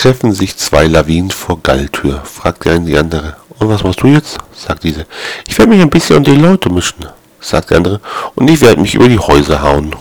treffen sich zwei Lawinen vor Galltür, fragt die eine die andere. Und was machst du jetzt? sagt diese. Ich werde mich ein bisschen unter die Leute mischen, sagt der andere. Und ich werde mich über die Häuser hauen.